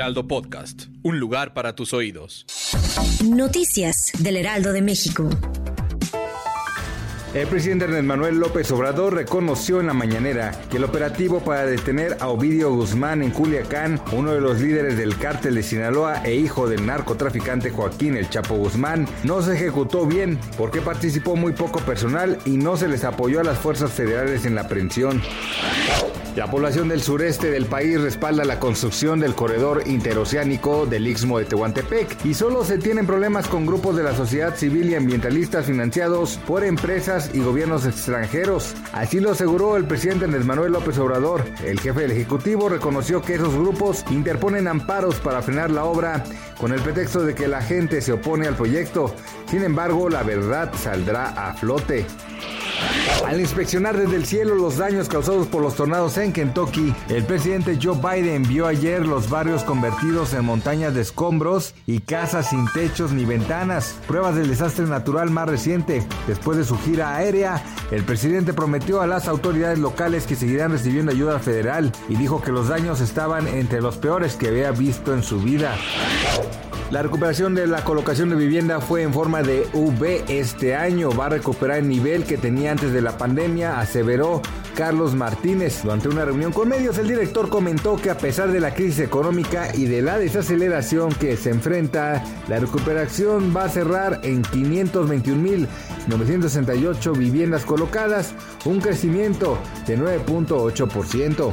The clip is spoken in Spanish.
Heraldo Podcast, un lugar para tus oídos. Noticias del Heraldo de México. El presidente Andrés Manuel López Obrador reconoció en la mañanera que el operativo para detener a Ovidio Guzmán en Culiacán, uno de los líderes del cártel de Sinaloa e hijo del narcotraficante Joaquín El Chapo Guzmán, no se ejecutó bien porque participó muy poco personal y no se les apoyó a las fuerzas federales en la aprehensión. La población del sureste del país respalda la construcción del corredor interoceánico del Istmo de Tehuantepec y solo se tienen problemas con grupos de la sociedad civil y ambientalistas financiados por empresas y gobiernos extranjeros. Así lo aseguró el presidente Andrés Manuel López Obrador. El jefe del Ejecutivo reconoció que esos grupos interponen amparos para frenar la obra con el pretexto de que la gente se opone al proyecto. Sin embargo, la verdad saldrá a flote. Al inspeccionar desde el cielo los daños causados por los tornados en Kentucky, el presidente Joe Biden vio ayer los barrios convertidos en montañas de escombros y casas sin techos ni ventanas, pruebas del desastre natural más reciente. Después de su gira aérea, el presidente prometió a las autoridades locales que seguirán recibiendo ayuda federal y dijo que los daños estaban entre los peores que había visto en su vida. La recuperación de la colocación de vivienda fue en forma de V este año. Va a recuperar el nivel que tenía antes de la pandemia, aseveró Carlos Martínez. Durante una reunión con medios, el director comentó que a pesar de la crisis económica y de la desaceleración que se enfrenta, la recuperación va a cerrar en 521.968 viviendas colocadas, un crecimiento de 9.8%.